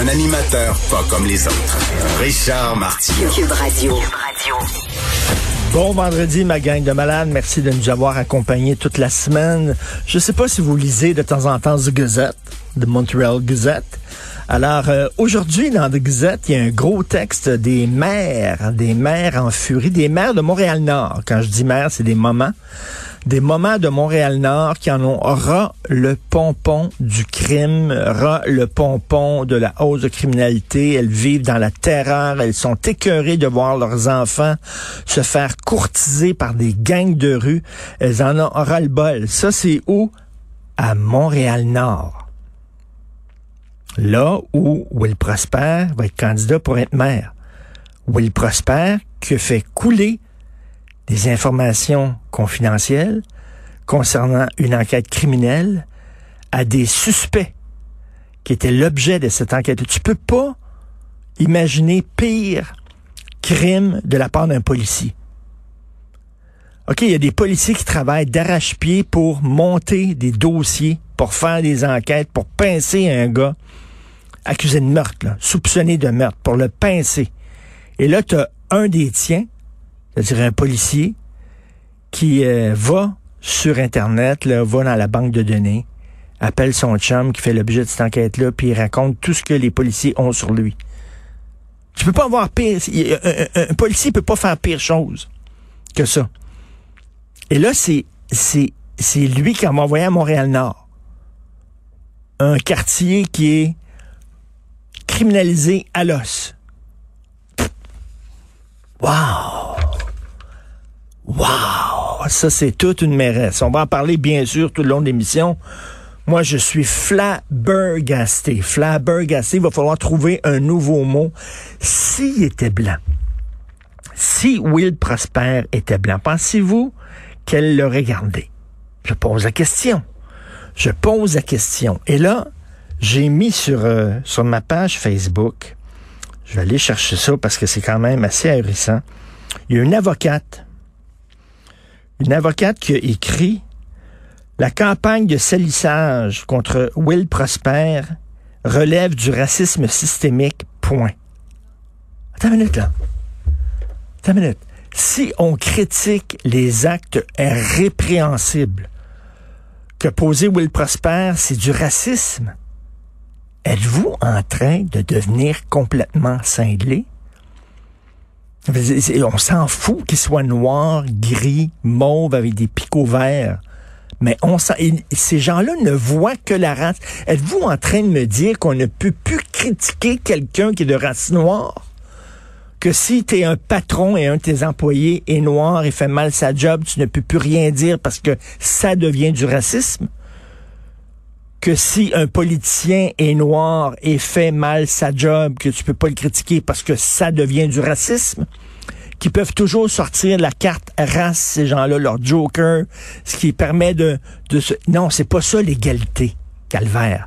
Un animateur pas comme les autres. Richard Martineau. Cube Radio. Bon vendredi, ma gang de malades. Merci de nous avoir accompagnés toute la semaine. Je sais pas si vous lisez de temps en temps The Gazette, The Montreal Gazette. Alors, euh, aujourd'hui, dans The Gazette, il y a un gros texte des maires, des maires en furie, des maires de Montréal-Nord. Quand je dis maires, c'est des moments des moments de Montréal-Nord qui en ont ras le pompon du crime, ras le pompon de la hausse de criminalité. Elles vivent dans la terreur. Elles sont écœurées de voir leurs enfants se faire courtiser par des gangs de rue. Elles en ont ras le bol. Ça, c'est où? À Montréal-Nord. Là où Will Prosper va être candidat pour être maire. Will Prosper qui fait couler des informations confidentielles concernant une enquête criminelle à des suspects qui étaient l'objet de cette enquête. Tu peux pas imaginer pire crime de la part d'un policier. OK, il y a des policiers qui travaillent d'arrache-pied pour monter des dossiers, pour faire des enquêtes, pour pincer un gars accusé de meurtre, soupçonné de meurtre, pour le pincer. Et là, tu as un des tiens c'est-à-dire un policier qui euh, va sur Internet, là, va dans la banque de données, appelle son chum qui fait l'objet de cette enquête-là, puis il raconte tout ce que les policiers ont sur lui. Tu peux pas avoir pire. Un, un, policier peut pas faire pire chose que ça. Et là, c'est, c'est, c'est lui qui m'a envoyé à Montréal-Nord. Un quartier qui est criminalisé à l'os. Wow! Ça, c'est toute une mairesse. On va en parler, bien sûr, tout le long de l'émission. Moi, je suis flabbergasté. Flabbergasté. Il va falloir trouver un nouveau mot. S'il était blanc, si Will Prosper était blanc, pensez-vous qu'elle l'aurait gardé? Je pose la question. Je pose la question. Et là, j'ai mis sur, euh, sur ma page Facebook, je vais aller chercher ça parce que c'est quand même assez ahurissant. Il y a une avocate une avocate qui a écrit La campagne de salissage contre Will Prosper relève du racisme systémique, point. Attends une minute, là. Attends une minute. Si on critique les actes répréhensibles que posait Will Prosper, c'est du racisme, êtes-vous en train de devenir complètement cinglé? On s'en fout qu'il soit noir, gris, mauve avec des picots verts. Mais on ces gens-là ne voient que la race. Êtes-vous en train de me dire qu'on ne peut plus critiquer quelqu'un qui est de race noire? Que si tu es un patron et un de tes employés est noir et fait mal sa job, tu ne peux plus rien dire parce que ça devient du racisme? Que si un politicien est noir et fait mal sa job, que tu peux pas le critiquer parce que ça devient du racisme, qui peuvent toujours sortir la carte race, ces gens-là, leur joker, ce qui permet de, de se... Non, c'est pas ça l'égalité, calvaire.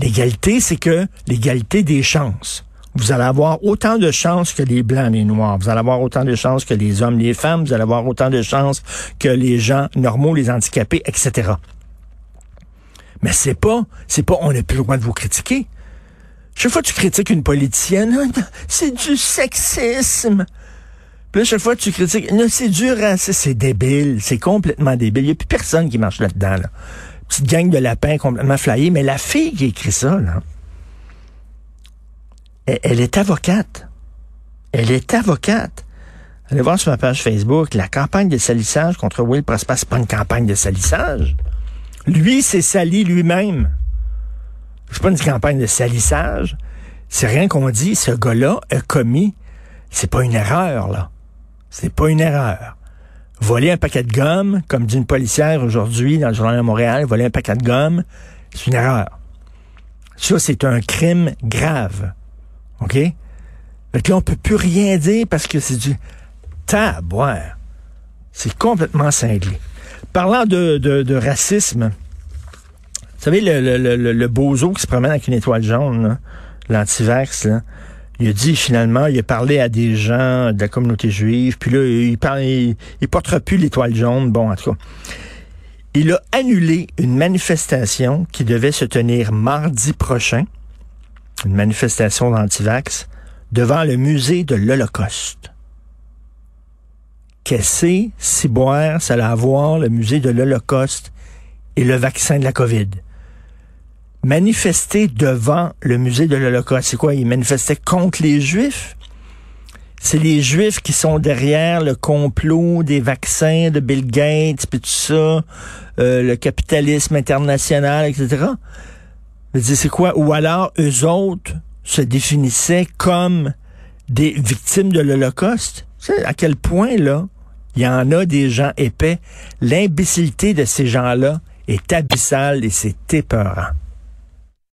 L'égalité, c'est que l'égalité des chances. Vous allez avoir autant de chances que les blancs, les noirs. Vous allez avoir autant de chances que les hommes, les femmes. Vous allez avoir autant de chances que les gens normaux, les handicapés, etc. Mais c'est pas, c'est pas, on n'a plus le droit de vous critiquer. Chaque fois que tu critiques une politicienne, c'est du sexisme. Puis chaque fois que tu critiques, non, c'est du racisme, c'est débile, c'est complètement débile. Il n'y a plus personne qui marche là-dedans, là. Petite gang de lapins complètement flyés. Mais la fille qui écrit ça, elle, est avocate. Elle est avocate. Allez voir sur ma page Facebook, la campagne de salissage contre Will Prosper, c'est pas une campagne de salissage. Lui, c'est sali lui-même. C'est pas une campagne de salissage. C'est rien qu'on dit. Ce gars-là a commis. C'est pas une erreur, là. C'est pas une erreur. Voler un paquet de gomme, comme dit une policière aujourd'hui dans le journal de Montréal, voler un paquet de gomme, c'est une erreur. Ça, c'est un crime grave. OK? Fait que là, on peut plus rien dire parce que c'est du taboire. C'est complètement cinglé. Parlant de, de, racisme, vous savez, le, le, le, le bozo qui se promène avec une étoile jaune, l'antivax, il a dit finalement, il a parlé à des gens de la communauté juive, puis là, il, parle, il, il portera plus l'étoile jaune. Bon, en tout cas. Il a annulé une manifestation qui devait se tenir mardi prochain, une manifestation d'antivax, devant le musée de l'Holocauste. Qu'est-ce si boire ça allait avoir le musée de l'Holocauste et le vaccin de la COVID? Manifester devant le musée de l'Holocauste, c'est quoi? Il manifestait contre les Juifs? C'est les Juifs qui sont derrière le complot des vaccins de Bill Gates, puis tout ça, euh, le capitalisme international, etc. C'est quoi? Ou alors, eux autres se définissaient comme des victimes de l'Holocauste? à quel point, là, il y en a des gens épais. L'imbécilité de ces gens-là est abyssale et c'est épeurant.